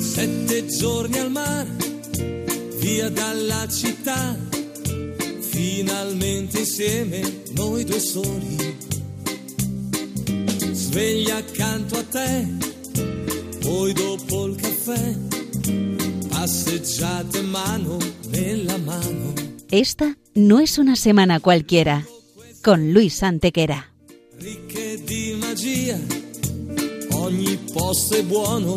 Sette giorni al mare, via dalla città, finalmente insieme noi due soli. Sveglia accanto a te, poi dopo il caffè, passeggiate mano nella mano. Esta no es una semana cualquiera, con Luis Antequera. Ricche di magia, ogni posto è buono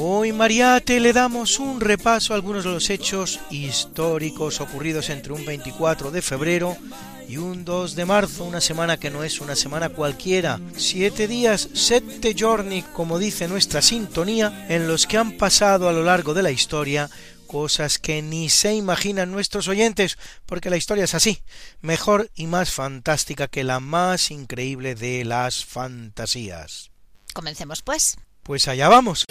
Hoy, Mariate, le damos un repaso a algunos de los hechos históricos ocurridos entre un 24 de febrero y un 2 de marzo, una semana que no es una semana cualquiera. Siete días, sette giorni, como dice nuestra sintonía, en los que han pasado a lo largo de la historia cosas que ni se imaginan nuestros oyentes, porque la historia es así, mejor y más fantástica que la más increíble de las fantasías. Comencemos pues. Pues allá vamos.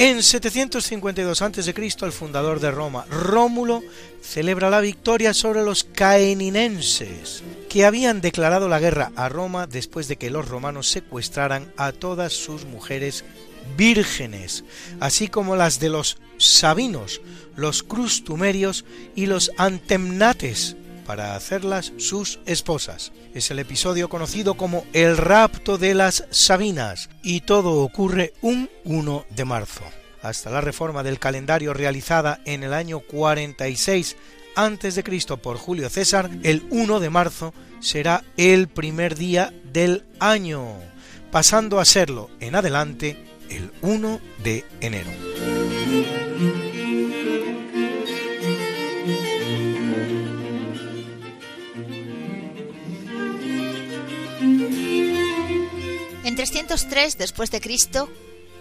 En 752 a.C., el fundador de Roma, Rómulo, celebra la victoria sobre los caeninenses, que habían declarado la guerra a Roma después de que los romanos secuestraran a todas sus mujeres vírgenes, así como las de los sabinos, los crustumerios y los antemnates, para hacerlas sus esposas. Es el episodio conocido como el rapto de las Sabinas y todo ocurre un 1 de marzo. Hasta la reforma del calendario realizada en el año 46 a.C. por Julio César, el 1 de marzo será el primer día del año, pasando a serlo en adelante el 1 de enero. 303 después de Cristo,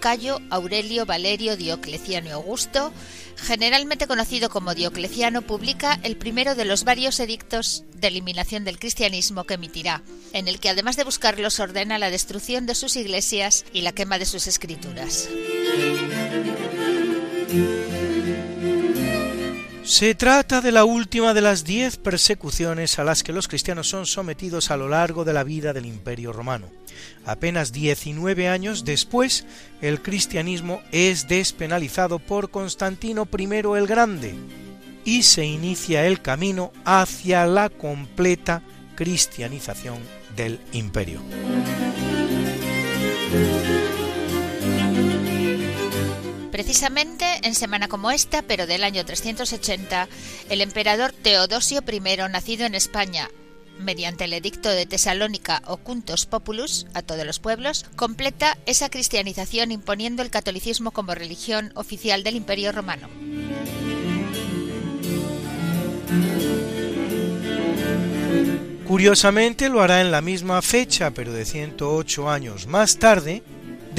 Cayo Aurelio Valerio Diocleciano Augusto, generalmente conocido como Diocleciano, publica el primero de los varios edictos de eliminación del cristianismo que emitirá, en el que además de buscarlos ordena la destrucción de sus iglesias y la quema de sus escrituras. Se trata de la última de las diez persecuciones a las que los cristianos son sometidos a lo largo de la vida del Imperio romano. Apenas 19 años después, el cristianismo es despenalizado por Constantino I el Grande y se inicia el camino hacia la completa cristianización del imperio. Precisamente en semana como esta, pero del año 380, el emperador Teodosio I, nacido en España mediante el edicto de Tesalónica Ocuntos Populus a todos los pueblos, completa esa cristianización imponiendo el catolicismo como religión oficial del Imperio Romano. Curiosamente lo hará en la misma fecha, pero de 108 años más tarde,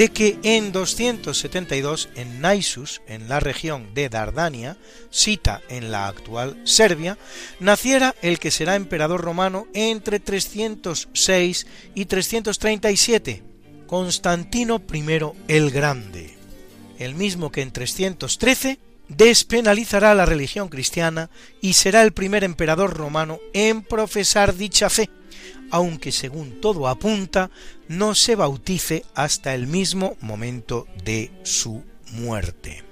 de que en 272 en Naissus, en la región de Dardania, cita en la actual Serbia, naciera el que será emperador romano entre 306 y 337, Constantino I el Grande, el mismo que en 313 despenalizará la religión cristiana y será el primer emperador romano en profesar dicha fe, aunque según todo apunta no se bautice hasta el mismo momento de su muerte.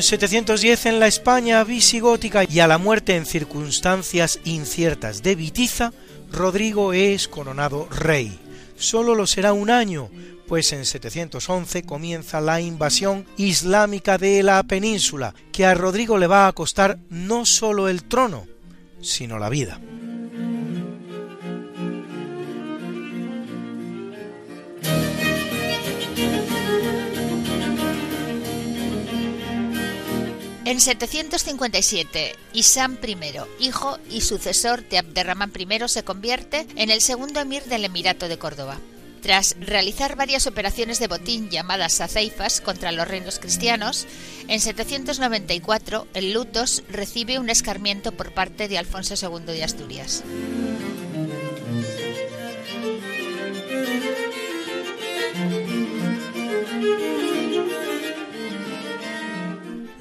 En 710 en la España visigótica y a la muerte en circunstancias inciertas de Vitiza, Rodrigo es coronado rey. Solo lo será un año, pues en 711 comienza la invasión islámica de la península, que a Rodrigo le va a costar no solo el trono, sino la vida. En 757, Isam I, hijo y sucesor de Abderramán I, se convierte en el segundo emir del Emirato de Córdoba. Tras realizar varias operaciones de botín llamadas saceifas contra los reinos cristianos, en 794 el Lutos recibe un escarmiento por parte de Alfonso II de Asturias.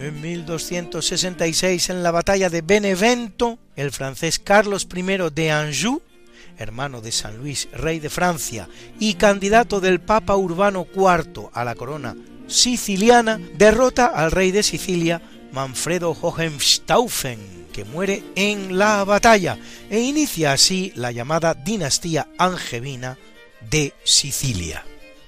En 1266, en la batalla de Benevento, el francés Carlos I de Anjou, hermano de San Luis, rey de Francia, y candidato del Papa Urbano IV a la corona siciliana, derrota al rey de Sicilia, Manfredo Hohenstaufen, que muere en la batalla, e inicia así la llamada dinastía angevina de Sicilia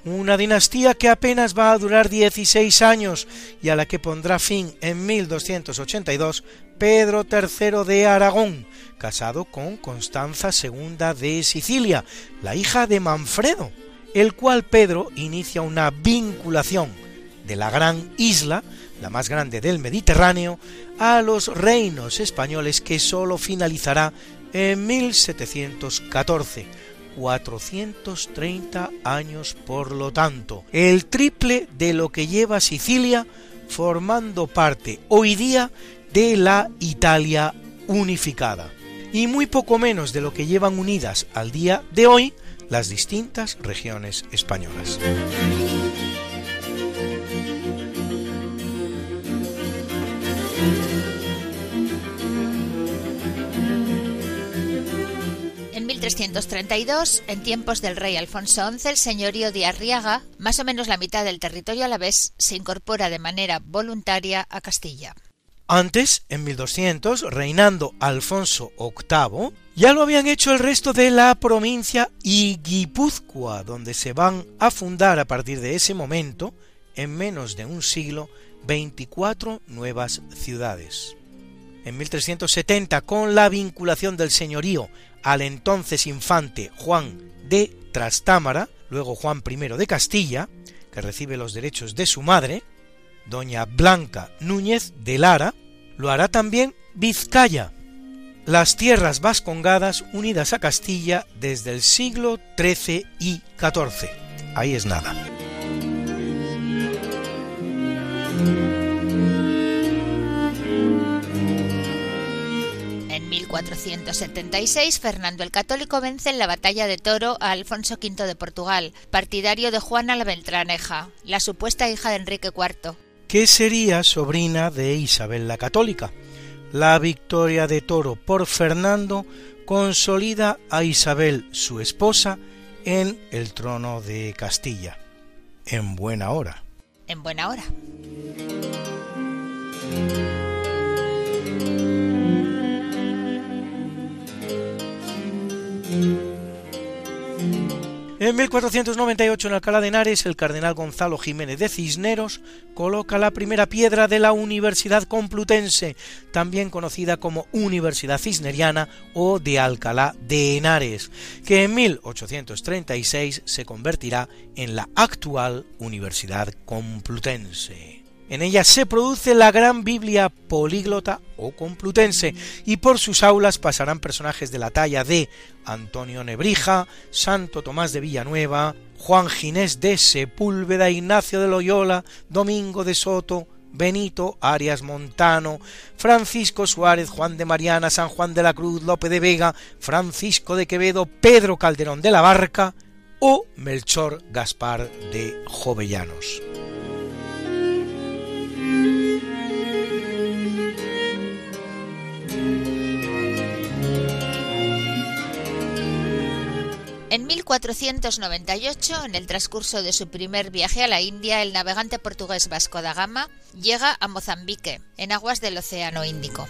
una dinastía que apenas va a durar 16 años y a la que pondrá fin en 1282 Pedro III de Aragón, casado con Constanza II de Sicilia, la hija de Manfredo, el cual Pedro inicia una vinculación de la gran isla, la más grande del Mediterráneo, a los reinos españoles que sólo finalizará en 1714 430 años por lo tanto, el triple de lo que lleva Sicilia formando parte hoy día de la Italia unificada, y muy poco menos de lo que llevan unidas al día de hoy las distintas regiones españolas. En 1332, en tiempos del rey Alfonso XI, el señorío de Arriaga, más o menos la mitad del territorio a la vez, se incorpora de manera voluntaria a Castilla. Antes, en 1200, reinando Alfonso VIII, ya lo habían hecho el resto de la provincia y Guipúzcoa, donde se van a fundar a partir de ese momento, en menos de un siglo, 24 nuevas ciudades. En 1370, con la vinculación del señorío al entonces infante Juan de Trastámara, luego Juan I de Castilla, que recibe los derechos de su madre, doña Blanca Núñez de Lara, lo hará también Vizcaya, las tierras vascongadas unidas a Castilla desde el siglo XIII y XIV. Ahí es nada. 1476, Fernando el Católico vence en la batalla de Toro a Alfonso V de Portugal, partidario de Juana la Beltraneja, la supuesta hija de Enrique IV. que sería sobrina de Isabel la Católica. La victoria de Toro por Fernando consolida a Isabel, su esposa, en el trono de Castilla. En buena hora. En buena hora. En 1498 en Alcalá de Henares, el cardenal Gonzalo Jiménez de Cisneros coloca la primera piedra de la Universidad Complutense, también conocida como Universidad Cisneriana o de Alcalá de Henares, que en 1836 se convertirá en la actual Universidad Complutense. En ella se produce la gran Biblia políglota o complutense y por sus aulas pasarán personajes de la talla de Antonio Nebrija, Santo Tomás de Villanueva, Juan Ginés de Sepúlveda, Ignacio de Loyola, Domingo de Soto, Benito, Arias Montano, Francisco Suárez, Juan de Mariana, San Juan de la Cruz, Lope de Vega, Francisco de Quevedo, Pedro Calderón de la Barca o Melchor Gaspar de Jovellanos. En 1498, en el transcurso de su primer viaje a la India, el navegante portugués Vasco da Gama llega a Mozambique, en aguas del Océano Índico.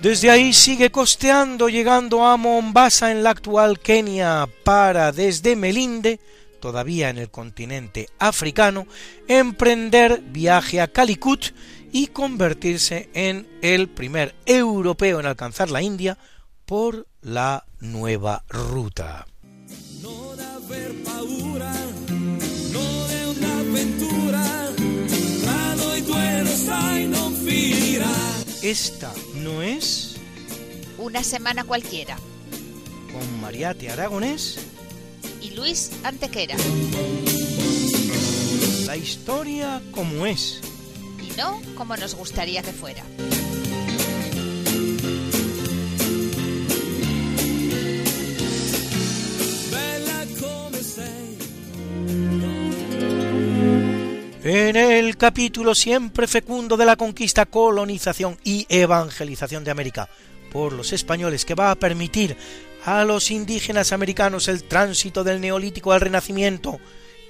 Desde ahí sigue costeando, llegando a Mombasa en la actual Kenia, para desde Melinde, todavía en el continente africano, emprender viaje a Calicut y convertirse en el primer europeo en alcanzar la India por la nueva ruta. Esta no es una semana cualquiera. Con Mariate Aragonés y Luis Antequera. La historia como es no como nos gustaría que fuera. En el capítulo siempre fecundo de la conquista, colonización y evangelización de América por los españoles que va a permitir a los indígenas americanos el tránsito del neolítico al renacimiento,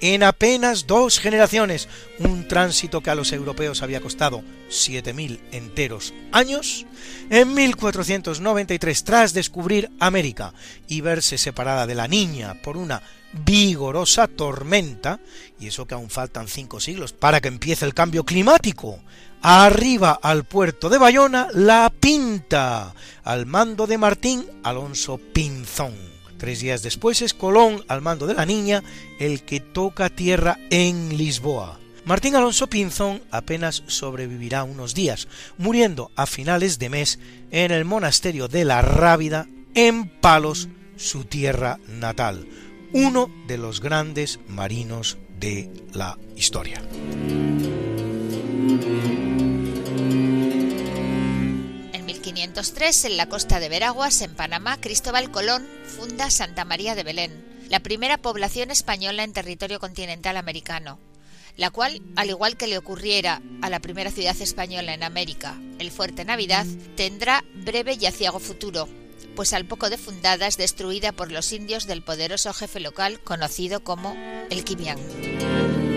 en apenas dos generaciones, un tránsito que a los europeos había costado 7.000 enteros años, en 1493, tras descubrir América y verse separada de la niña por una vigorosa tormenta, y eso que aún faltan cinco siglos para que empiece el cambio climático, arriba al puerto de Bayona la Pinta, al mando de Martín Alonso Pinzón Tres días después es Colón, al mando de la niña, el que toca tierra en Lisboa. Martín Alonso Pinzón apenas sobrevivirá unos días, muriendo a finales de mes en el monasterio de la Rábida, en Palos, su tierra natal, uno de los grandes marinos de la historia. 1503, en la costa de Veraguas, en Panamá, Cristóbal Colón funda Santa María de Belén, la primera población española en territorio continental americano, la cual, al igual que le ocurriera a la primera ciudad española en América, el Fuerte Navidad, tendrá breve y aciago futuro, pues al poco de fundada es destruida por los indios del poderoso jefe local conocido como el Quimián.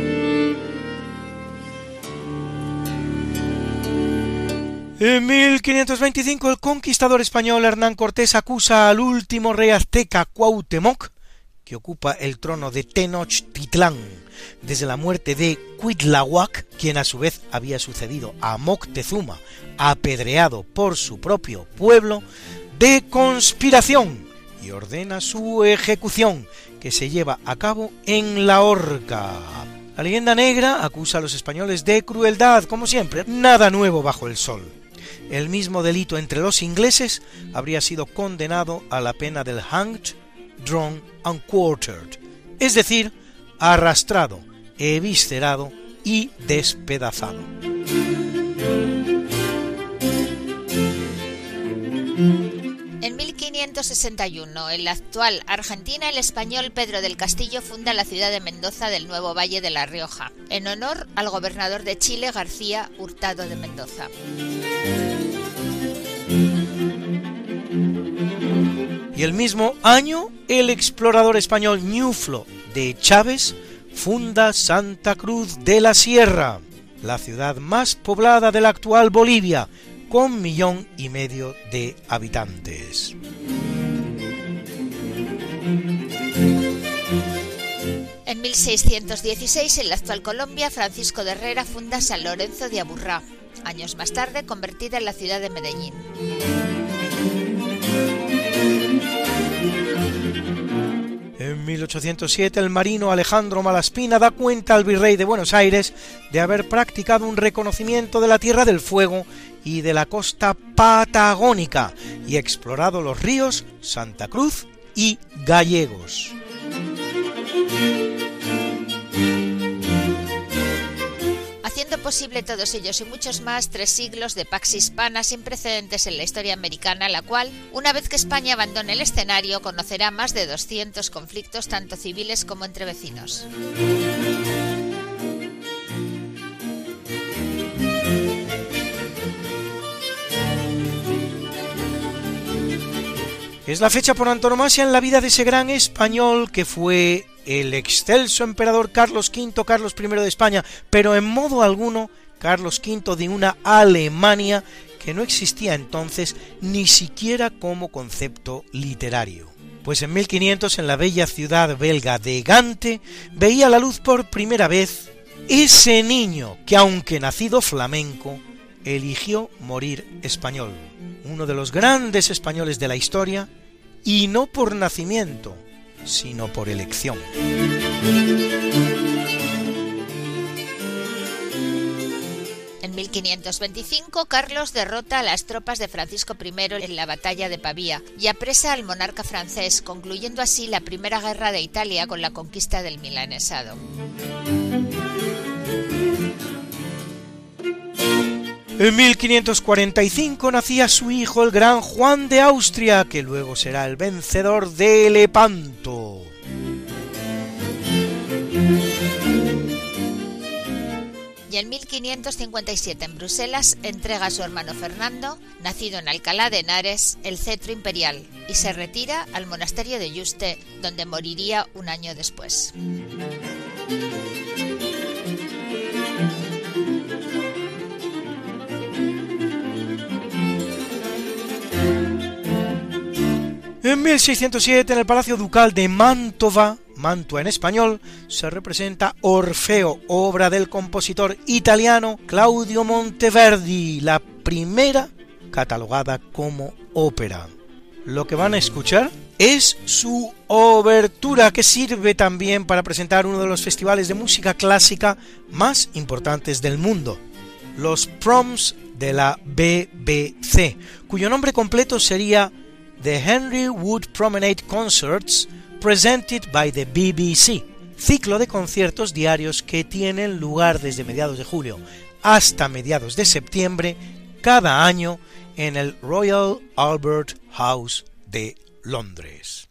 En 1525 el conquistador español Hernán Cortés acusa al último rey azteca Cuauhtémoc, que ocupa el trono de Tenochtitlán desde la muerte de Cuitlahuac, quien a su vez había sucedido a Moctezuma, apedreado por su propio pueblo, de conspiración y ordena su ejecución, que se lleva a cabo en la horca. La leyenda negra acusa a los españoles de crueldad, como siempre, nada nuevo bajo el sol el mismo delito entre los ingleses, habría sido condenado a la pena del hanged, drawn and quartered, es decir, arrastrado, eviscerado y despedazado. En 1561, en la actual Argentina, el español Pedro del Castillo funda la ciudad de Mendoza del Nuevo Valle de La Rioja, en honor al gobernador de Chile García Hurtado de Mendoza. Y el mismo año, el explorador español Ñuflo de Chávez funda Santa Cruz de la Sierra, la ciudad más poblada de la actual Bolivia, con millón y medio de habitantes. En 1616, en la actual Colombia, Francisco de Herrera funda San Lorenzo de Aburrá, años más tarde convertida en la ciudad de Medellín. 1807 el marino Alejandro Malaspina da cuenta al virrey de Buenos Aires de haber practicado un reconocimiento de la Tierra del Fuego y de la costa patagónica y explorado los ríos Santa Cruz y Gallegos. Haciendo posible todos ellos y muchos más tres siglos de pax hispana sin precedentes en la historia americana, la cual, una vez que España abandone el escenario, conocerá más de 200 conflictos tanto civiles como entre vecinos. Es la fecha por antonomasia en la vida de ese gran español que fue el excelso emperador Carlos V, Carlos I de España, pero en modo alguno Carlos V de una Alemania que no existía entonces ni siquiera como concepto literario. Pues en 1500 en la bella ciudad belga de Gante veía la luz por primera vez ese niño que aunque nacido flamenco, eligió morir español, uno de los grandes españoles de la historia y no por nacimiento, sino por elección. En 1525, Carlos derrota a las tropas de Francisco I en la batalla de Pavía y apresa al monarca francés, concluyendo así la primera guerra de Italia con la conquista del milanesado. En 1545 nacía su hijo el gran Juan de Austria, que luego será el vencedor de Lepanto. Y en 1557 en Bruselas entrega a su hermano Fernando, nacido en Alcalá de Henares, el cetro imperial y se retira al monasterio de Yuste, donde moriría un año después. En 1607, en el Palacio Ducal de Mantova, Mantua en español, se representa Orfeo, obra del compositor italiano Claudio Monteverdi, la primera catalogada como ópera. Lo que van a escuchar es su obertura que sirve también para presentar uno de los festivales de música clásica más importantes del mundo, los Proms de la BBC, cuyo nombre completo sería The Henry Wood Promenade Concerts presented by the BBC, ciclo de conciertos diarios que tienen lugar desde mediados de julio hasta mediados de septiembre cada año en el Royal Albert House de Londres.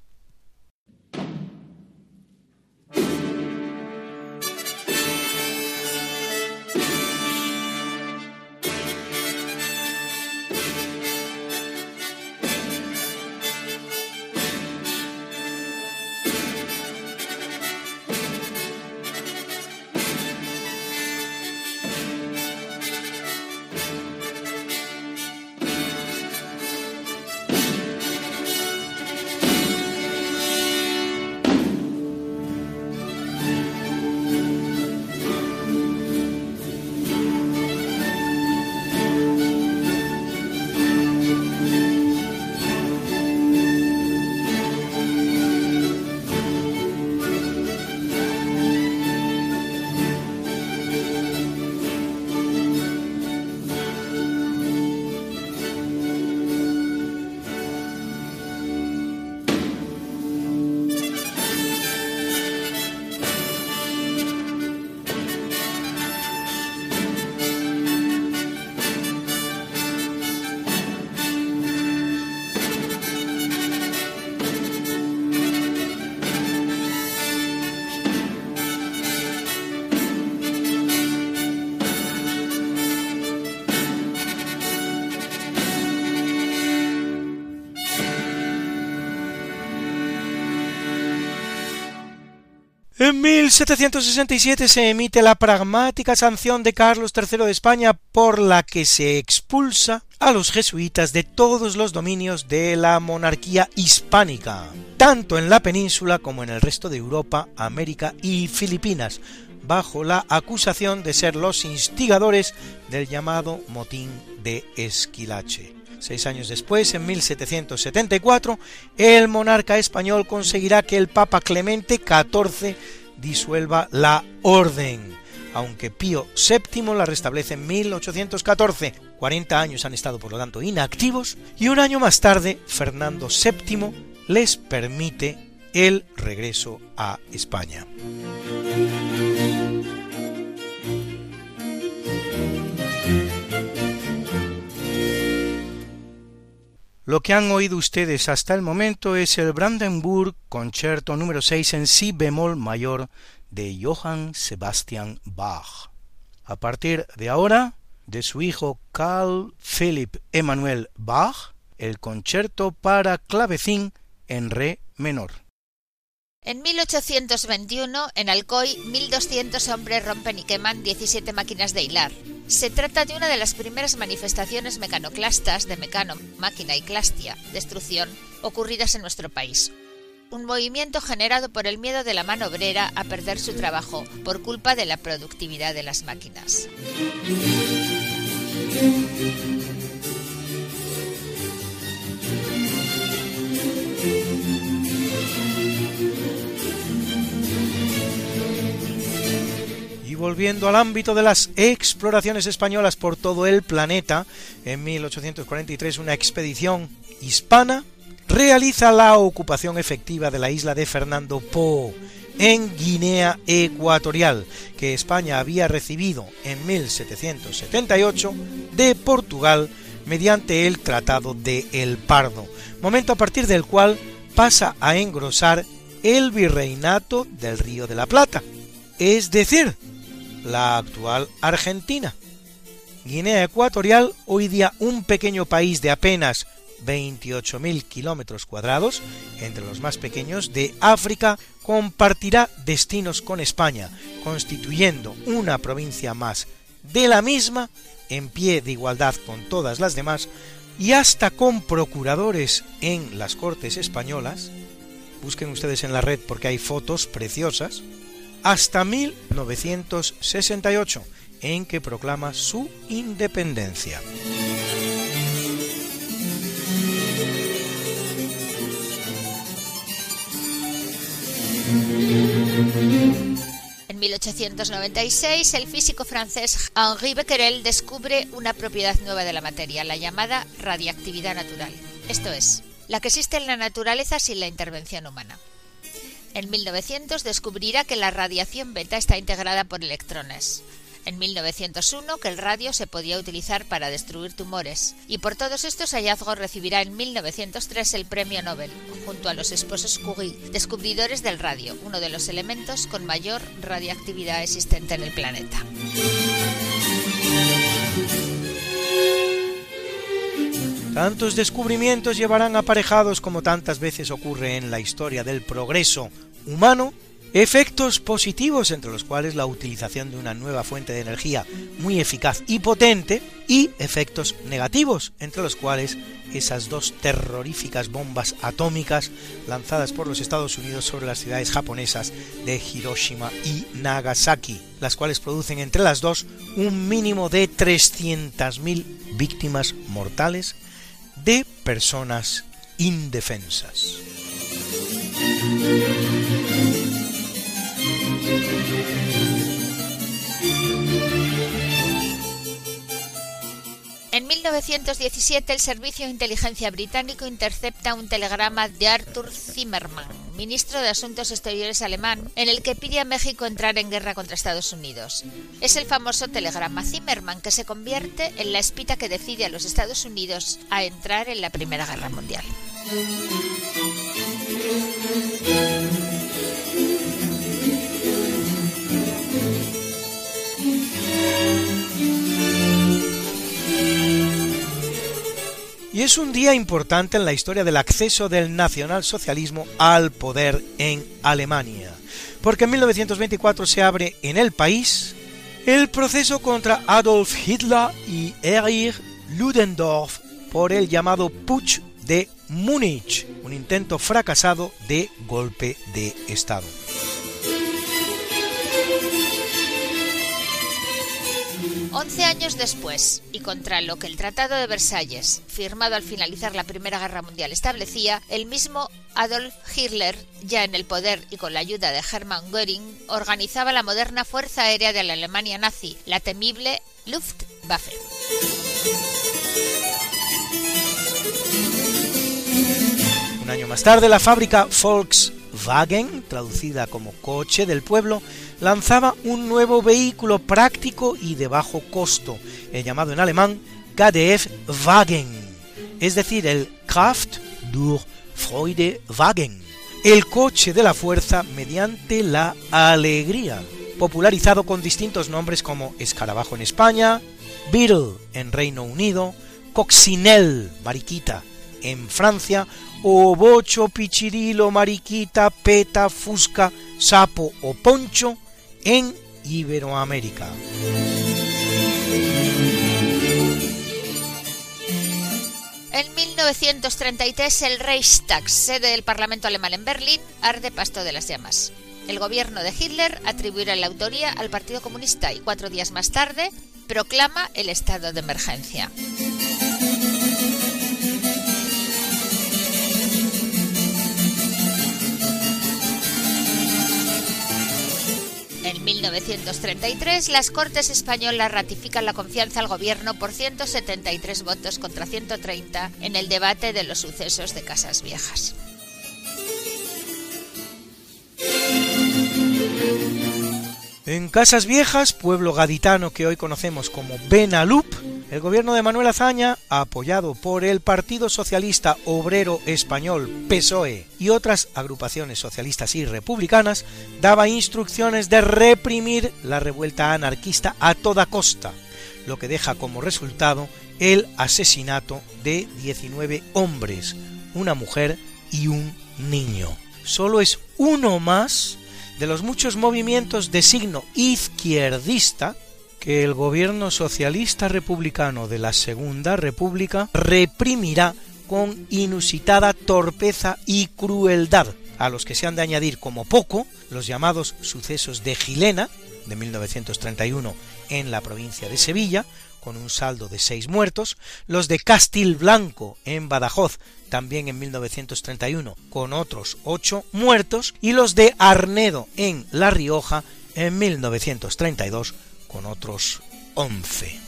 En 1767 se emite la pragmática sanción de Carlos III de España por la que se expulsa a los jesuitas de todos los dominios de la monarquía hispánica, tanto en la península como en el resto de Europa, América y Filipinas, bajo la acusación de ser los instigadores del llamado motín de Esquilache. Seis años después, en 1774, el monarca español conseguirá que el Papa Clemente XIV disuelva la orden, aunque Pío VII la restablece en 1814. 40 años han estado, por lo tanto, inactivos, y un año más tarde, Fernando VII les permite el regreso a España. Lo que han oído ustedes hasta el momento es el Brandenburg Concerto número 6 en si bemol mayor de Johann Sebastian Bach. A partir de ahora, de su hijo Carl Philipp Emanuel Bach, el concierto para clavecín en re menor. En 1821, en Alcoy, 1.200 hombres rompen y queman 17 máquinas de hilar. Se trata de una de las primeras manifestaciones mecanoclastas de mecano, máquina y clastia, destrucción, ocurridas en nuestro país. Un movimiento generado por el miedo de la mano obrera a perder su trabajo por culpa de la productividad de las máquinas. Volviendo al ámbito de las exploraciones españolas por todo el planeta, en 1843 una expedición hispana realiza la ocupación efectiva de la isla de Fernando Po en Guinea Ecuatorial, que España había recibido en 1778 de Portugal mediante el Tratado de El Pardo, momento a partir del cual pasa a engrosar el virreinato del Río de la Plata, es decir, la actual Argentina. Guinea Ecuatorial, hoy día un pequeño país de apenas 28.000 kilómetros cuadrados, entre los más pequeños de África, compartirá destinos con España, constituyendo una provincia más de la misma, en pie de igualdad con todas las demás, y hasta con procuradores en las Cortes españolas. Busquen ustedes en la red porque hay fotos preciosas hasta 1968, en que proclama su independencia. En 1896, el físico francés Henri Becquerel descubre una propiedad nueva de la materia, la llamada radiactividad natural, esto es, la que existe en la naturaleza sin la intervención humana. En 1900 descubrirá que la radiación beta está integrada por electrones. En 1901 que el radio se podía utilizar para destruir tumores. Y por todos estos hallazgos recibirá en 1903 el premio Nobel, junto a los esposos Curie, descubridores del radio, uno de los elementos con mayor radiactividad existente en el planeta. Tantos descubrimientos llevarán aparejados, como tantas veces ocurre en la historia del progreso humano, efectos positivos entre los cuales la utilización de una nueva fuente de energía muy eficaz y potente y efectos negativos entre los cuales esas dos terroríficas bombas atómicas lanzadas por los Estados Unidos sobre las ciudades japonesas de Hiroshima y Nagasaki, las cuales producen entre las dos un mínimo de 300.000 víctimas mortales de personas indefensas. 1917 el Servicio de Inteligencia británico intercepta un telegrama de Arthur Zimmermann, ministro de Asuntos Exteriores alemán, en el que pide a México entrar en guerra contra Estados Unidos. Es el famoso telegrama Zimmermann que se convierte en la espita que decide a los Estados Unidos a entrar en la Primera Guerra Mundial. Y es un día importante en la historia del acceso del nacionalsocialismo al poder en Alemania, porque en 1924 se abre en el país el proceso contra Adolf Hitler y Erich Ludendorff por el llamado Putsch de Múnich, un intento fracasado de golpe de Estado. Once años después, y contra lo que el Tratado de Versalles, firmado al finalizar la Primera Guerra Mundial, establecía, el mismo Adolf Hitler, ya en el poder y con la ayuda de Hermann Göring, organizaba la moderna Fuerza Aérea de la Alemania nazi, la temible Luftwaffe. Un año más tarde, la fábrica Volkswagen, traducida como coche del pueblo, lanzaba un nuevo vehículo práctico y de bajo costo, el llamado en alemán Wagen, es decir, el Kraft durch Freude wagen, el coche de la fuerza mediante la alegría, popularizado con distintos nombres como escarabajo en España, Beetle en Reino Unido, Coccinelle, mariquita, en Francia, o bocho, pichirilo, mariquita, peta, fusca, sapo o poncho en Iberoamérica. En 1933 el Reichstag, sede del Parlamento alemán en Berlín, arde pasto de las llamas. El gobierno de Hitler atribuirá la autoría al Partido Comunista y cuatro días más tarde proclama el estado de emergencia. 1933, las Cortes Españolas ratifican la confianza al Gobierno por 173 votos contra 130 en el debate de los sucesos de Casas Viejas. En Casas Viejas, pueblo gaditano que hoy conocemos como Benalup, el gobierno de Manuel Azaña, apoyado por el Partido Socialista Obrero Español PSOE y otras agrupaciones socialistas y republicanas, daba instrucciones de reprimir la revuelta anarquista a toda costa, lo que deja como resultado el asesinato de 19 hombres, una mujer y un niño. Solo es uno más de los muchos movimientos de signo izquierdista que el gobierno socialista republicano de la Segunda República reprimirá con inusitada torpeza y crueldad, a los que se han de añadir como poco los llamados sucesos de Gilena, de 1931, en la provincia de Sevilla, con un saldo de seis muertos, los de Castilblanco en Badajoz, también en 1931, con otros ocho muertos, y los de Arnedo en La Rioja en 1932, con otros once.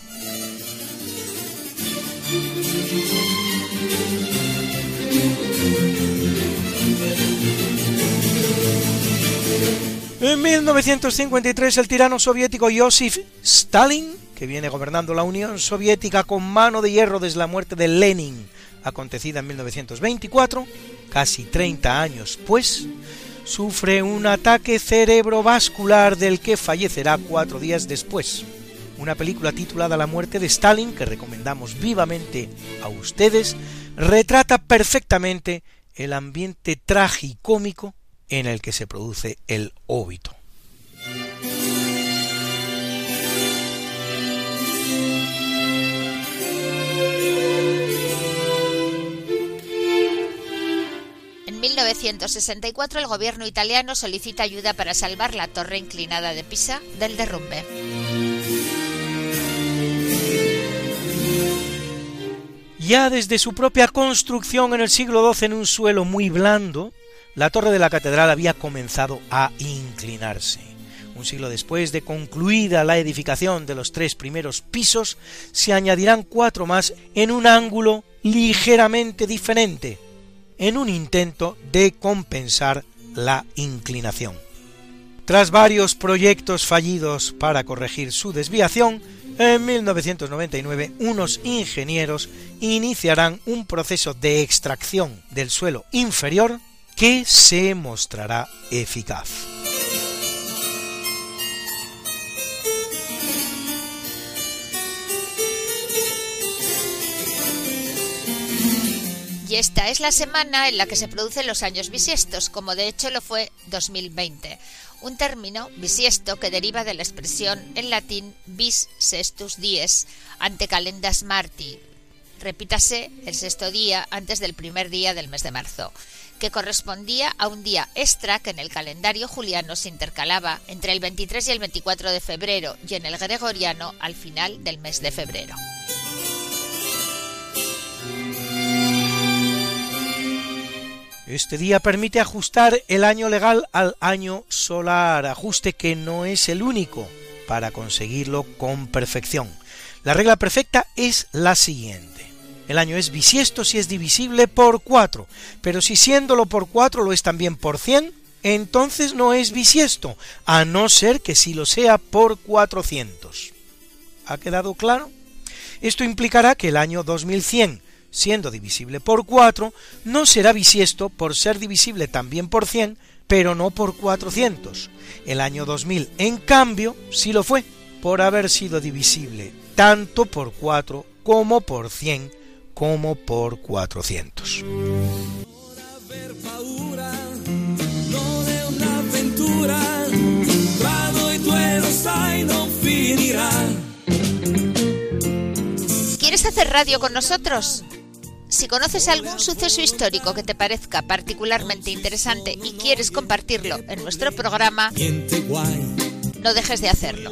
En 1953 el tirano soviético Joseph Stalin, que viene gobernando la Unión Soviética con mano de hierro desde la muerte de Lenin, acontecida en 1924, casi 30 años pues, sufre un ataque cerebrovascular del que fallecerá cuatro días después. Una película titulada La muerte de Stalin, que recomendamos vivamente a ustedes, retrata perfectamente el ambiente tragicómico en el que se produce el óbito. 1964 el gobierno italiano solicita ayuda para salvar la torre inclinada de Pisa del derrumbe. Ya desde su propia construcción en el siglo XII en un suelo muy blando, la torre de la catedral había comenzado a inclinarse. Un siglo después de concluida la edificación de los tres primeros pisos, se añadirán cuatro más en un ángulo ligeramente diferente, en un intento de compensar la inclinación. Tras varios proyectos fallidos para corregir su desviación, en 1999 unos ingenieros iniciarán un proceso de extracción del suelo inferior que se mostrará eficaz. Y esta es la semana en la que se producen los años bisiestos, como de hecho lo fue 2020, un término bisiesto que deriva de la expresión en latín bis sextus dies ante calendas marti, repítase el sexto día antes del primer día del mes de marzo, que correspondía a un día extra que en el calendario juliano se intercalaba entre el 23 y el 24 de febrero y en el gregoriano al final del mes de febrero. Este día permite ajustar el año legal al año solar, ajuste que no es el único para conseguirlo con perfección. La regla perfecta es la siguiente. El año es bisiesto si es divisible por 4, pero si siéndolo por 4 lo es también por 100, entonces no es bisiesto, a no ser que si lo sea por 400. ¿Ha quedado claro? Esto implicará que el año 2100 siendo divisible por 4, no será bisiesto por ser divisible también por 100, pero no por 400. El año 2000, en cambio, sí lo fue, por haber sido divisible tanto por 4 como por 100 como por 400. ¿Quieres hacer radio con nosotros? Si conoces algún suceso histórico que te parezca particularmente interesante y quieres compartirlo en nuestro programa, no dejes de hacerlo.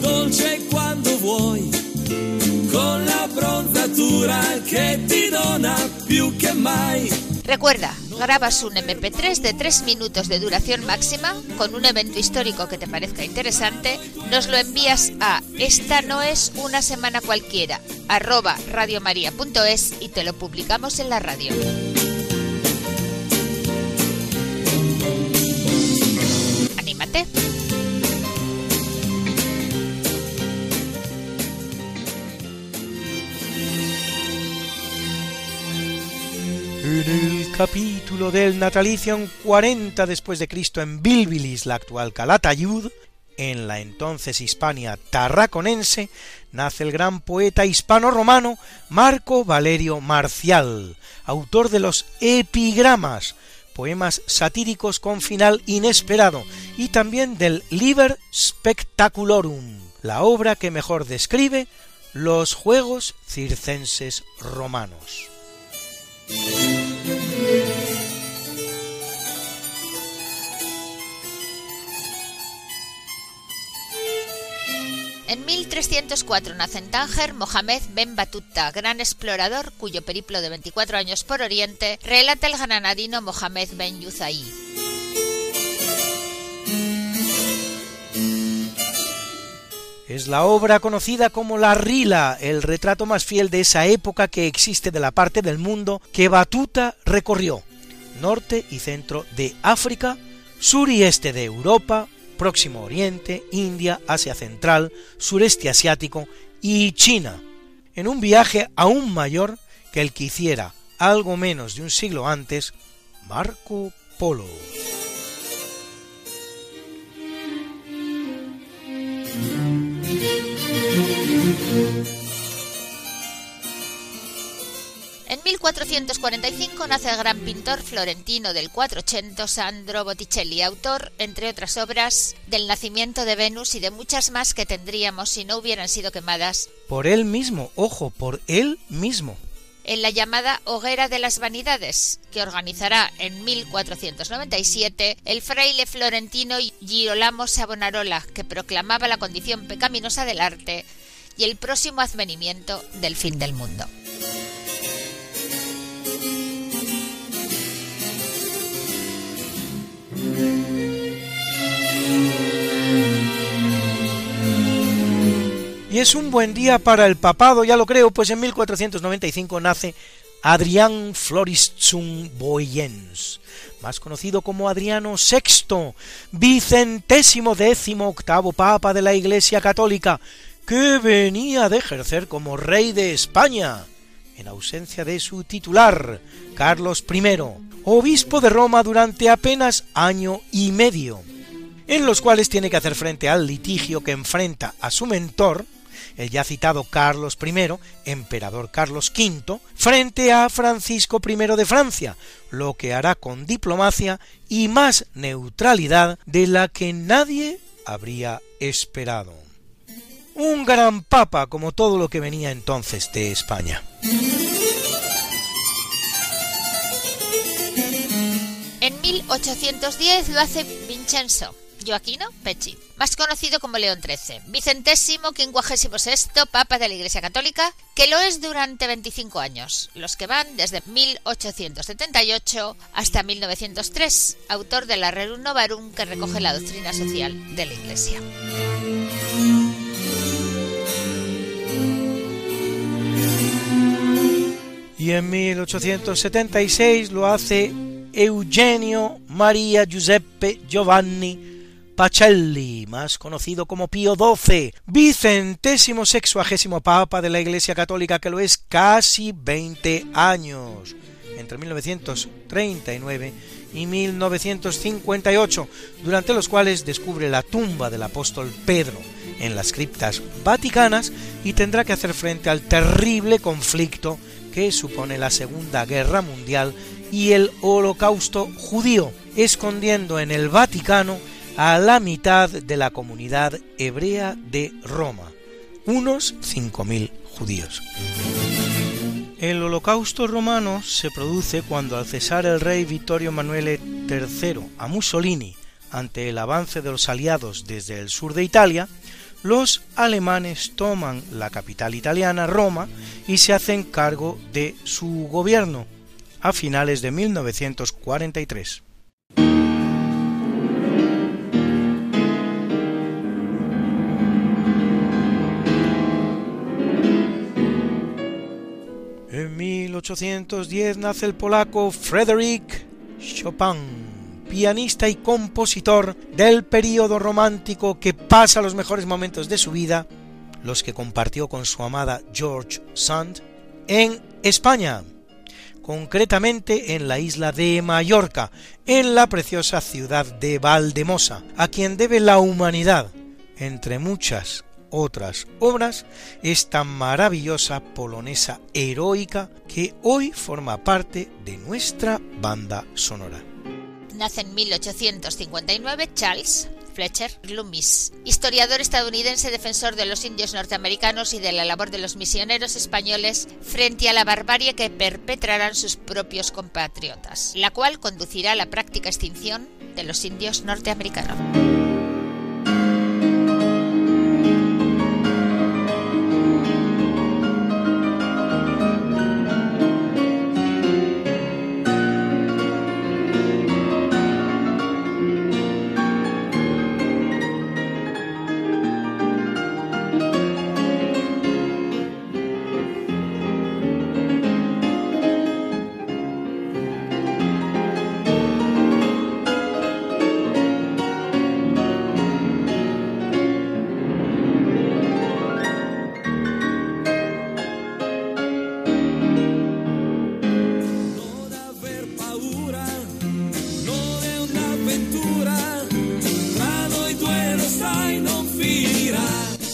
Dolce quando vuoi, con la bronzatura che ti dona più che mai. Recuerda, grabas un MP3 de 3 minutos de duración máxima con un evento histórico que te parezca interesante, nos lo envías a esta no es una semana cualquiera, arroba radiomaria.es y te lo publicamos en la radio. Capítulo del natalicio en 40 después de Cristo en Bilbilis, la actual Calatayud, en la entonces Hispania tarraconense, nace el gran poeta hispano-romano Marco Valerio Marcial, autor de los epigramas, poemas satíricos con final inesperado, y también del Liber Spectaculorum, la obra que mejor describe los juegos circenses romanos. En 1304 nace en Tánger Mohamed Ben Battuta, gran explorador cuyo periplo de 24 años por Oriente relata el granadino Mohamed Ben Yuzai. Es la obra conocida como La Rila, el retrato más fiel de esa época que existe de la parte del mundo que Batuta recorrió, norte y centro de África, sur y este de Europa, Próximo Oriente, India, Asia Central, sureste asiático y China, en un viaje aún mayor que el que hiciera algo menos de un siglo antes Marco Polo. 1445 nace el gran pintor florentino del 480 Sandro Botticelli, autor, entre otras obras, del nacimiento de Venus y de muchas más que tendríamos si no hubieran sido quemadas. Por él mismo, ojo, por él mismo. En la llamada Hoguera de las Vanidades, que organizará en 1497 el fraile florentino Girolamo Savonarola, que proclamaba la condición pecaminosa del arte y el próximo advenimiento del fin del mundo. Y es un buen día para el papado, ya lo creo, pues en 1495 nace Adrián Floristzum Boyens, más conocido como Adriano VI, vicentésimo décimo octavo papa de la Iglesia Católica, que venía de ejercer como rey de España, en ausencia de su titular, Carlos I, obispo de Roma durante apenas año y medio, en los cuales tiene que hacer frente al litigio que enfrenta a su mentor, el ya citado Carlos I, emperador Carlos V, frente a Francisco I de Francia, lo que hará con diplomacia y más neutralidad de la que nadie habría esperado. Un gran papa como todo lo que venía entonces de España. En 1810 lo hace Vincenzo, Joaquino Pecci, más conocido como León XIII, vicentésimo quincuagésimo sexto Papa de la Iglesia Católica, que lo es durante 25 años, los que van desde 1878 hasta 1903, autor de la Rerum Novarum que recoge la doctrina social de la Iglesia. Y en 1876 lo hace Eugenio María Giuseppe Giovanni Pacelli, más conocido como Pío XII, vicentésimo sexuagésimo papa de la Iglesia Católica, que lo es casi 20 años, entre 1939 y 1958, durante los cuales descubre la tumba del apóstol Pedro en las criptas vaticanas y tendrá que hacer frente al terrible conflicto que supone la Segunda Guerra Mundial y el Holocausto judío, escondiendo en el Vaticano a la mitad de la comunidad hebrea de Roma, unos 5.000 judíos. El holocausto romano se produce cuando al cesar el rey Vittorio Emanuele III a Mussolini ante el avance de los aliados desde el sur de Italia, los alemanes toman la capital italiana, Roma, y se hacen cargo de su gobierno a finales de 1943. En 1810 nace el polaco Frédéric Chopin, pianista y compositor del período romántico que pasa los mejores momentos de su vida, los que compartió con su amada George Sand, en España, concretamente en la isla de Mallorca, en la preciosa ciudad de Valdemosa, a quien debe la humanidad, entre muchas otras obras, esta maravillosa polonesa heroica que hoy forma parte de nuestra banda sonora. Nace en 1859 Charles Fletcher Loomis, historiador estadounidense defensor de los indios norteamericanos y de la labor de los misioneros españoles frente a la barbarie que perpetrarán sus propios compatriotas, la cual conducirá a la práctica extinción de los indios norteamericanos.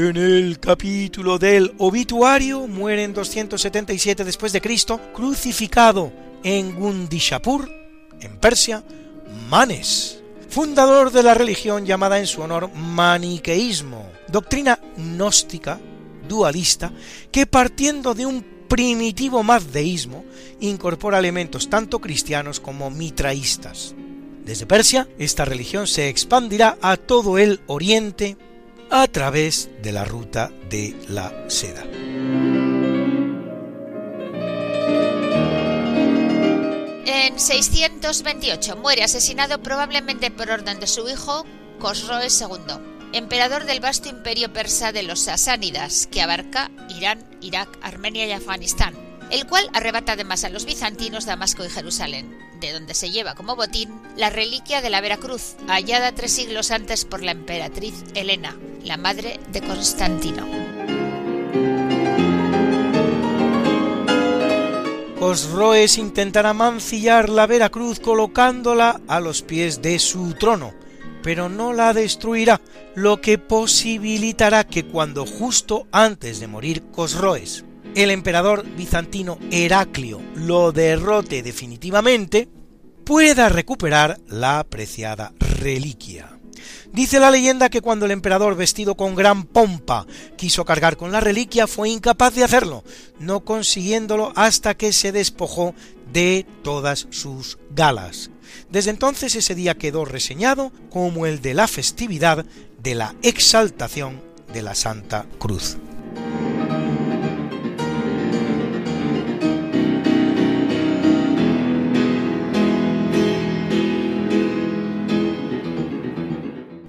En el capítulo del obituario muere en 277 después de Cristo, crucificado en Gundishapur, en Persia, Manes, fundador de la religión llamada en su honor maniqueísmo, doctrina gnóstica, dualista, que partiendo de un primitivo mazdeísmo incorpora elementos tanto cristianos como mitraístas. Desde Persia, esta religión se expandirá a todo el oriente a través de la ruta de la seda. En 628 muere asesinado probablemente por orden de su hijo Cosroes II, emperador del vasto imperio persa de los sasánidas, que abarca Irán, Irak, Armenia y Afganistán, el cual arrebata además a los bizantinos Damasco y Jerusalén, de donde se lleva como botín la reliquia de la Veracruz, hallada tres siglos antes por la emperatriz Helena, la madre de Constantino. Cosroes intentará mancillar la Veracruz colocándola a los pies de su trono, pero no la destruirá, lo que posibilitará que cuando justo antes de morir Cosroes, el emperador bizantino Heraclio lo derrote definitivamente, pueda recuperar la apreciada reliquia. Dice la leyenda que cuando el emperador vestido con gran pompa quiso cargar con la reliquia fue incapaz de hacerlo, no consiguiéndolo hasta que se despojó de todas sus galas. Desde entonces ese día quedó reseñado como el de la festividad de la exaltación de la Santa Cruz.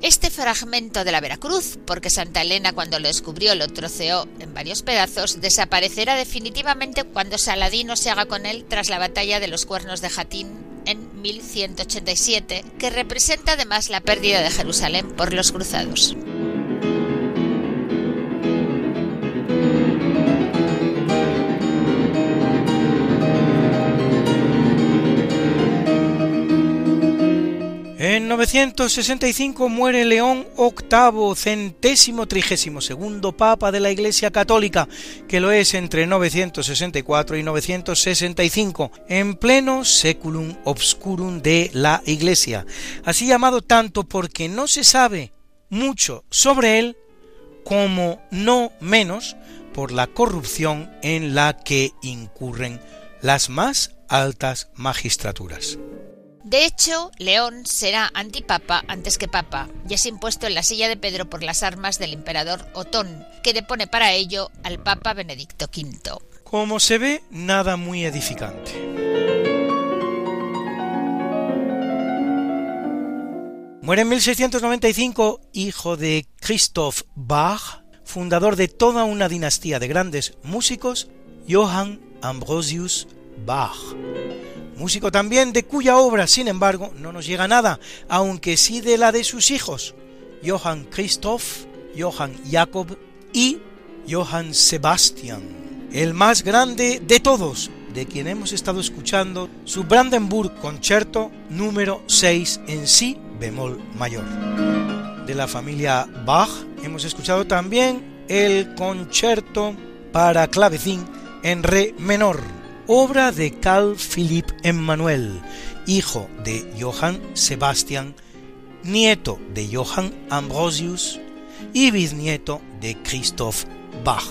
Este fragmento de la Veracruz, porque Santa Elena cuando lo descubrió lo troceó en varios pedazos, desaparecerá definitivamente cuando Saladino se haga con él tras la batalla de los Cuernos de Jatín en 1187, que representa además la pérdida de Jerusalén por los cruzados. En 965 muere León VIII, centésimo trigésimo segundo Papa de la Iglesia Católica, que lo es entre 964 y 965, en pleno seculum obscurum de la Iglesia, así llamado tanto porque no se sabe mucho sobre él, como no menos por la corrupción en la que incurren las más altas magistraturas. De hecho, León será antipapa antes que papa, y es impuesto en la silla de Pedro por las armas del emperador Otón, que depone para ello al papa Benedicto V. Como se ve, nada muy edificante. Muere en 1695 hijo de Christoph Bach, fundador de toda una dinastía de grandes músicos, Johann Ambrosius Bach músico también de cuya obra, sin embargo, no nos llega nada, aunque sí de la de sus hijos, Johann Christoph, Johann Jacob y Johann Sebastian, el más grande de todos, de quien hemos estado escuchando su Brandenburg Concerto número 6 en si bemol mayor. De la familia Bach hemos escuchado también el concierto para clavecín en re menor obra de Carl Philipp Emmanuel, hijo de Johann Sebastian, nieto de Johann Ambrosius y bisnieto de Christoph Bach.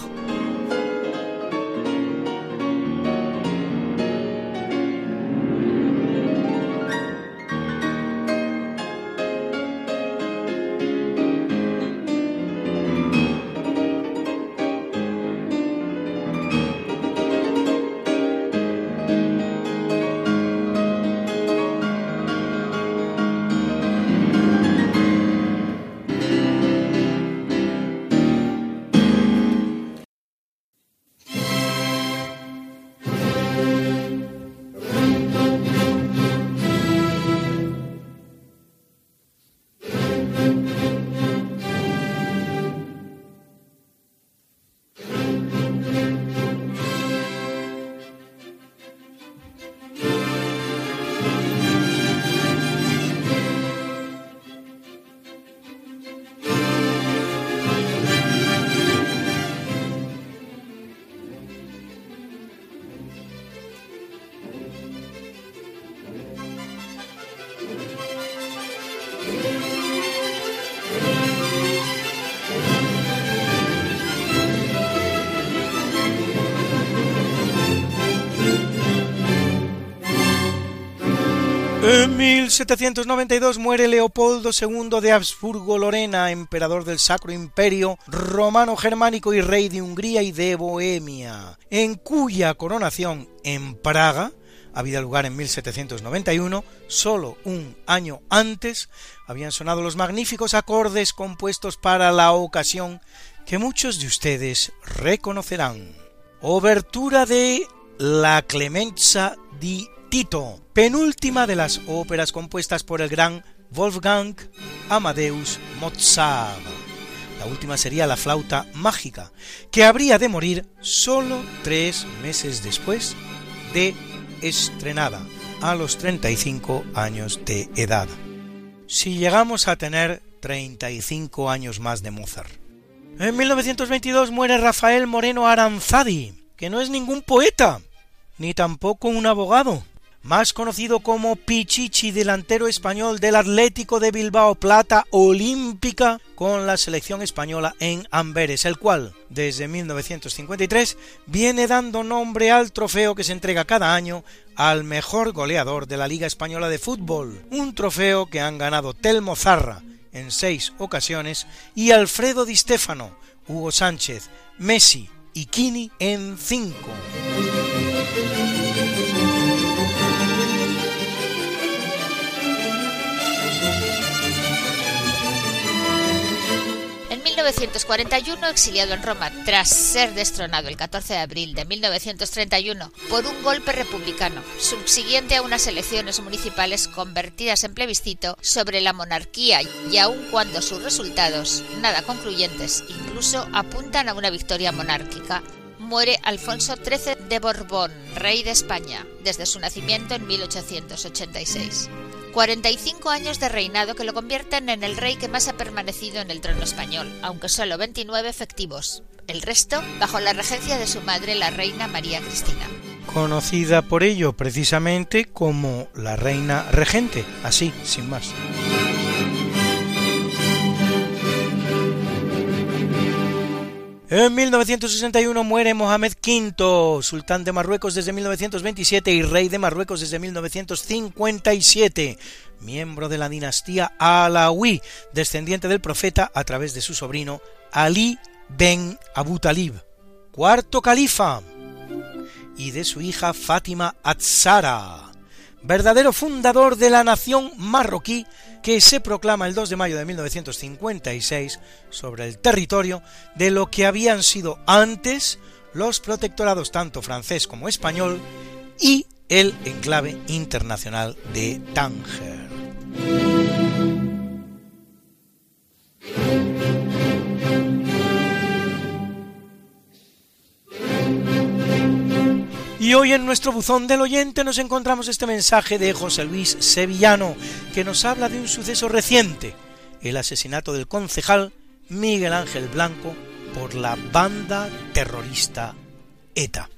1792 muere Leopoldo II de Habsburgo-Lorena, emperador del Sacro Imperio Romano-Germánico y rey de Hungría y de Bohemia, en cuya coronación en Praga había lugar en 1791, solo un año antes habían sonado los magníficos acordes compuestos para la ocasión que muchos de ustedes reconocerán. Obertura de La Clemenza di Tito, penúltima de las óperas compuestas por el gran Wolfgang Amadeus Mozart. La última sería La flauta mágica, que habría de morir solo tres meses después de estrenada, a los 35 años de edad. si llegamos a tener 35 años más de Mozart. En 1922 muere Rafael Moreno Aranzadi, que no es ningún poeta, ni tampoco un abogado, más conocido como Pichichi, delantero español del Atlético de Bilbao Plata Olímpica con la selección española en Amberes, el cual desde 1953 viene dando nombre al trofeo que se entrega cada año al mejor goleador de la Liga Española de Fútbol, un trofeo que han ganado Telmo Zarra en seis ocasiones y Alfredo Di Stefano, Hugo Sánchez, Messi y Kini en cinco. 1941, exiliado en Roma tras ser destronado el 14 de abril de 1931 por un golpe republicano, subsiguiente a unas elecciones municipales convertidas en plebiscito sobre la monarquía y aun cuando sus resultados, nada concluyentes, incluso apuntan a una victoria monárquica, muere Alfonso XIII de Borbón, rey de España, desde su nacimiento en 1886. 45 años de reinado que lo convierten en el rey que más ha permanecido en el trono español, aunque solo 29 efectivos, el resto bajo la regencia de su madre, la reina María Cristina. Conocida por ello precisamente como la reina regente, así, sin más. En 1961 muere Mohamed V, sultán de Marruecos desde 1927 y rey de Marruecos desde 1957, miembro de la dinastía Alawi, descendiente del profeta a través de su sobrino Ali ben Abu Talib, cuarto califa, y de su hija Fátima Atzara verdadero fundador de la nación marroquí que se proclama el 2 de mayo de 1956 sobre el territorio de lo que habían sido antes los protectorados tanto francés como español y el enclave internacional de Tánger. Y hoy en nuestro buzón del oyente nos encontramos este mensaje de José Luis Sevillano, que nos habla de un suceso reciente, el asesinato del concejal Miguel Ángel Blanco por la banda terrorista ETA.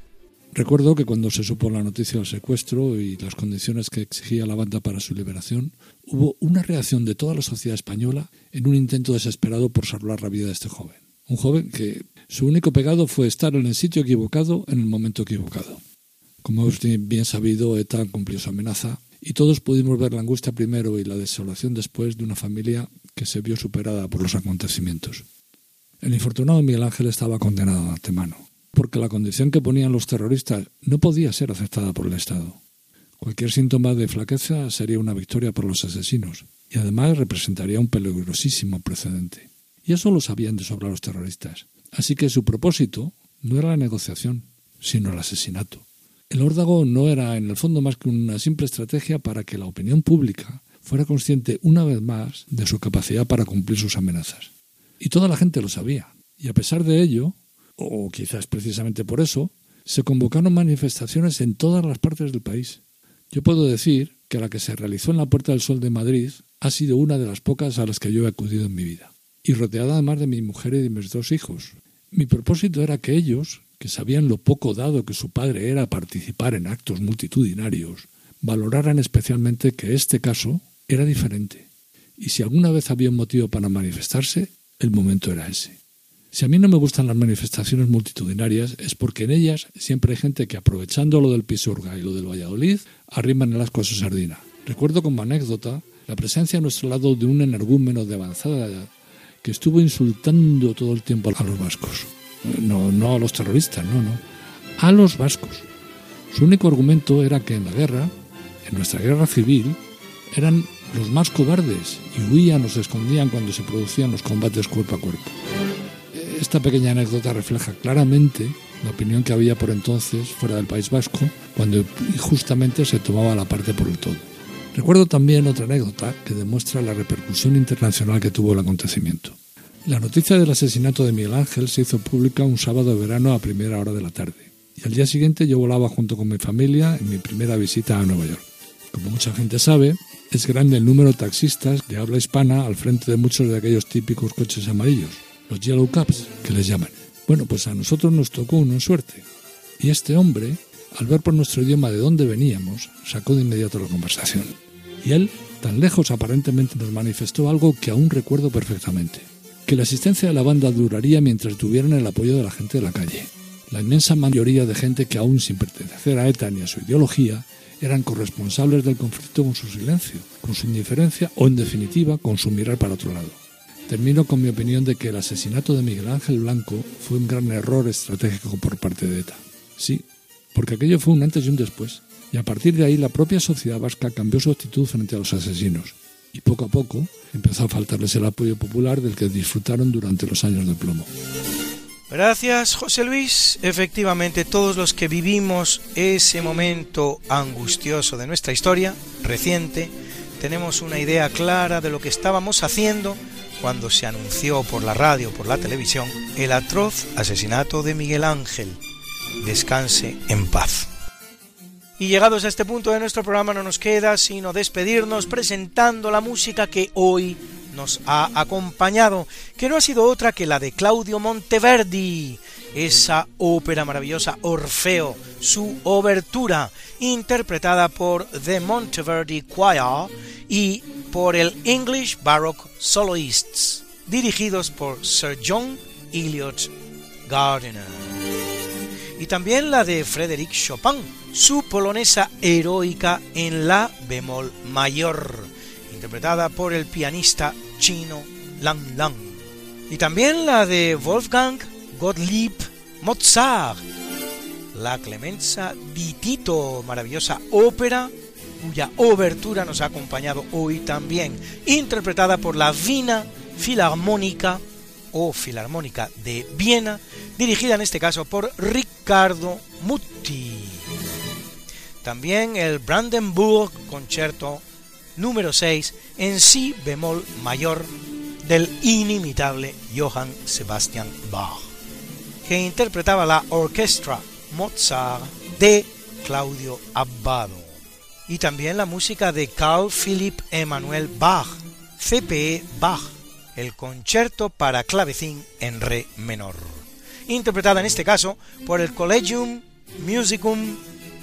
Recuerdo que cuando se supo la noticia del secuestro y las condiciones que exigía la banda para su liberación, hubo una reacción de toda la sociedad española en un intento desesperado por salvar la vida de este joven. Un joven que su único pegado fue estar en el sitio equivocado en el momento equivocado. Como hemos bien sabido, ETA cumplió su amenaza y todos pudimos ver la angustia primero y la desolación después de una familia que se vio superada por los acontecimientos. El infortunado Miguel Ángel estaba condenado de antemano, porque la condición que ponían los terroristas no podía ser aceptada por el Estado. Cualquier síntoma de flaqueza sería una victoria por los asesinos, y además representaría un peligrosísimo precedente. Y eso lo sabían de sobra los terroristas. Así que su propósito no era la negociación, sino el asesinato. El órdago no era en el fondo más que una simple estrategia para que la opinión pública fuera consciente una vez más de su capacidad para cumplir sus amenazas. Y toda la gente lo sabía. Y a pesar de ello, o quizás precisamente por eso, se convocaron manifestaciones en todas las partes del país. Yo puedo decir que la que se realizó en la Puerta del Sol de Madrid ha sido una de las pocas a las que yo he acudido en mi vida, y rodeada además de mi mujer y de mis dos hijos. Mi propósito era que ellos, que sabían lo poco dado que su padre era participar en actos multitudinarios, valoraran especialmente que este caso era diferente. Y si alguna vez había un motivo para manifestarse, el momento era ese. Si a mí no me gustan las manifestaciones multitudinarias es porque en ellas siempre hay gente que aprovechando lo del Pisurga y lo del Valladolid arriman el asco a su sardina. Recuerdo como anécdota la presencia a nuestro lado de un energúmeno de avanzada edad que estuvo insultando todo el tiempo a los vascos no, no a los terroristas, no, no, a los vascos. Su único argumento era que en la guerra, en nuestra guerra civil, eran los más cobardes y huían o se escondían cuando se producían los combates cuerpo a cuerpo. Esta pequeña anécdota refleja claramente la opinión que había por entonces fuera del País Vasco, cuando justamente se tomaba la parte por el todo. Recuerdo también otra anécdota que demuestra la repercusión internacional que tuvo el acontecimiento. La noticia del asesinato de Miguel Ángel se hizo pública un sábado de verano a primera hora de la tarde. Y al día siguiente yo volaba junto con mi familia en mi primera visita a Nueva York. Como mucha gente sabe, es grande el número de taxistas de habla hispana al frente de muchos de aquellos típicos coches amarillos, los Yellow Cabs, que les llaman. Bueno, pues a nosotros nos tocó en suerte. Y este hombre, al ver por nuestro idioma de dónde veníamos, sacó de inmediato la conversación. Y él, tan lejos aparentemente, nos manifestó algo que aún recuerdo perfectamente. Que la asistencia de la banda duraría mientras tuvieran el apoyo de la gente de la calle. La inmensa mayoría de gente que aún sin pertenecer a ETA ni a su ideología, eran corresponsables del conflicto con su silencio, con su indiferencia o, en definitiva, con su mirar para otro lado. Termino con mi opinión de que el asesinato de Miguel Ángel Blanco fue un gran error estratégico por parte de ETA. Sí, porque aquello fue un antes y un después, y a partir de ahí la propia sociedad vasca cambió su actitud frente a los asesinos, y poco a poco empezó a faltarles el apoyo popular del que disfrutaron durante los años de plomo. Gracias, José Luis. Efectivamente, todos los que vivimos ese momento angustioso de nuestra historia reciente, tenemos una idea clara de lo que estábamos haciendo cuando se anunció por la radio, por la televisión, el atroz asesinato de Miguel Ángel. Descanse en paz. Y llegados a este punto de nuestro programa no nos queda sino despedirnos presentando la música que hoy nos ha acompañado, que no ha sido otra que la de Claudio Monteverdi, esa ópera maravillosa Orfeo, su obertura, interpretada por The Monteverdi Choir y por el English Baroque Soloists, dirigidos por Sir John Eliot Gardiner. Y también la de Frédéric Chopin, su polonesa heroica en la bemol mayor interpretada por el pianista chino Lang Lang. Y también la de Wolfgang Gottlieb Mozart, la Clemenza di Tito, maravillosa ópera cuya obertura nos ha acompañado hoy también, interpretada por la Vina Filarmónica o Filarmónica de Viena, dirigida en este caso por Riccardo Mutti. También el Brandenburg Concerto número 6 en si bemol mayor del inimitable Johann Sebastian Bach, que interpretaba la orquesta Mozart de Claudio Abbado, y también la música de Carl Philipp Emanuel Bach, CPE Bach, el concierto para clavecín en re menor, interpretada en este caso por el Collegium Musicum